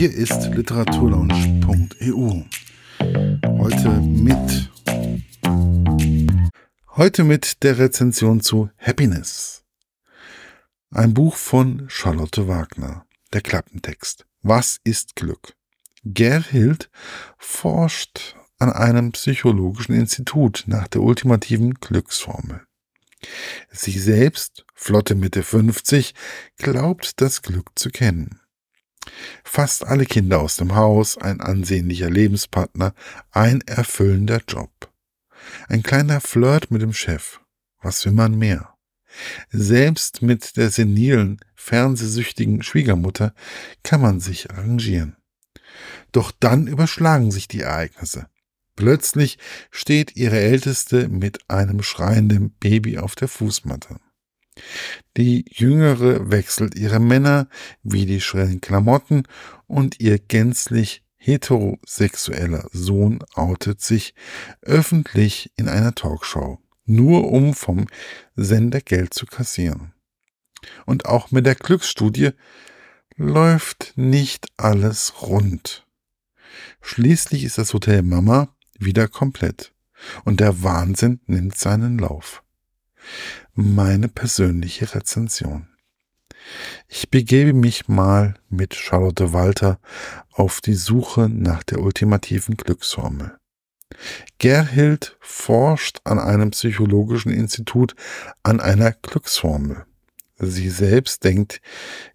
Hier ist literaturlaunch.eu. Heute mit heute mit der Rezension zu Happiness. Ein Buch von Charlotte Wagner. Der Klappentext. Was ist Glück? Gerhild forscht an einem psychologischen Institut nach der ultimativen Glücksformel. Sie selbst, flotte Mitte 50, glaubt das Glück zu kennen. Fast alle Kinder aus dem Haus, ein ansehnlicher Lebenspartner, ein erfüllender Job. Ein kleiner Flirt mit dem Chef. Was will man mehr? Selbst mit der senilen, fernsehsüchtigen Schwiegermutter kann man sich arrangieren. Doch dann überschlagen sich die Ereignisse. Plötzlich steht ihre Älteste mit einem schreienden Baby auf der Fußmatte. Die Jüngere wechselt ihre Männer wie die schrillen Klamotten und ihr gänzlich heterosexueller Sohn outet sich öffentlich in einer Talkshow, nur um vom Sender Geld zu kassieren. Und auch mit der Glücksstudie läuft nicht alles rund. Schließlich ist das Hotel Mama wieder komplett und der Wahnsinn nimmt seinen Lauf. Meine persönliche Rezension. Ich begebe mich mal mit Charlotte Walter auf die Suche nach der ultimativen Glücksformel. Gerhild forscht an einem psychologischen Institut an einer Glücksformel. Sie selbst denkt,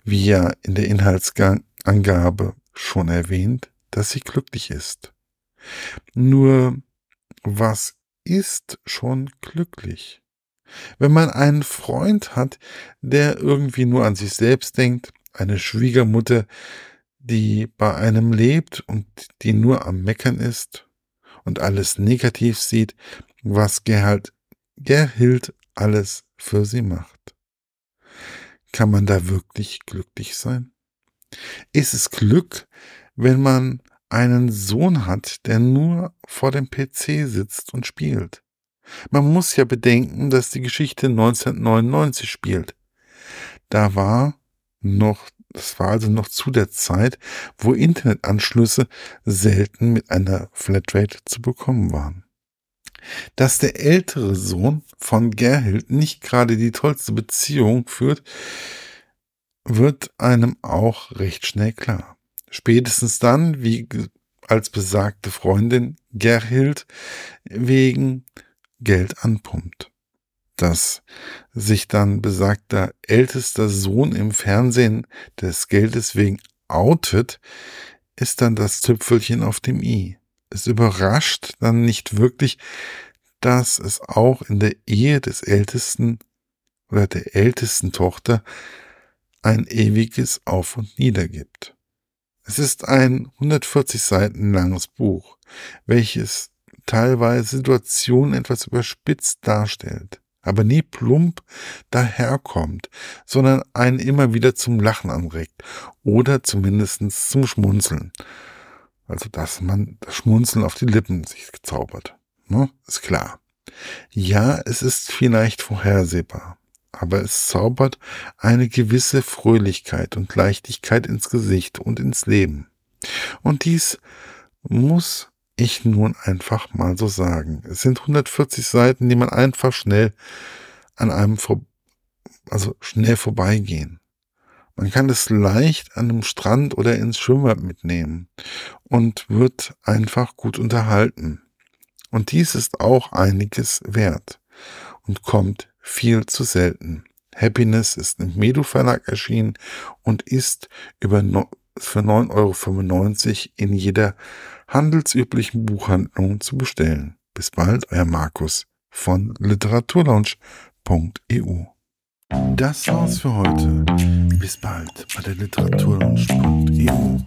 wie ja in der Inhaltsangabe schon erwähnt, dass sie glücklich ist. Nur, was ist schon glücklich? Wenn man einen Freund hat, der irgendwie nur an sich selbst denkt, eine Schwiegermutter, die bei einem lebt und die nur am Meckern ist und alles negativ sieht, was Gerhard, Gerhild alles für sie macht. Kann man da wirklich glücklich sein? Ist es Glück, wenn man einen Sohn hat, der nur vor dem PC sitzt und spielt. Man muss ja bedenken, dass die Geschichte 1999 spielt. Da war noch, das war also noch zu der Zeit, wo Internetanschlüsse selten mit einer Flatrate zu bekommen waren. Dass der ältere Sohn von Gerhild nicht gerade die tollste Beziehung führt, wird einem auch recht schnell klar. Spätestens dann, wie als besagte Freundin Gerhild wegen Geld anpumpt. Dass sich dann besagter ältester Sohn im Fernsehen des Geldes wegen outet, ist dann das Tüpfelchen auf dem i. Es überrascht dann nicht wirklich, dass es auch in der Ehe des ältesten oder der ältesten Tochter ein ewiges Auf und Nieder gibt. Es ist ein 140 Seiten langes Buch, welches teilweise Situationen etwas überspitzt darstellt, aber nie plump daherkommt, sondern einen immer wieder zum Lachen anregt oder zumindest zum Schmunzeln. Also, dass man das Schmunzeln auf die Lippen sich zaubert. Ne? Ist klar. Ja, es ist vielleicht vorhersehbar aber es zaubert eine gewisse Fröhlichkeit und Leichtigkeit ins Gesicht und ins Leben. Und dies muss ich nun einfach mal so sagen. Es sind 140 Seiten, die man einfach schnell an einem vor, also schnell vorbeigehen. Man kann es leicht an einem Strand oder ins Schwimmbad mitnehmen und wird einfach gut unterhalten. Und dies ist auch einiges wert und kommt viel zu selten. Happiness ist im Medu Verlag erschienen und ist über für 9,95 Euro in jeder handelsüblichen Buchhandlung zu bestellen. Bis bald, euer Markus von literaturlaunch.eu. Das war's für heute. Bis bald bei der literaturlaunch.eu.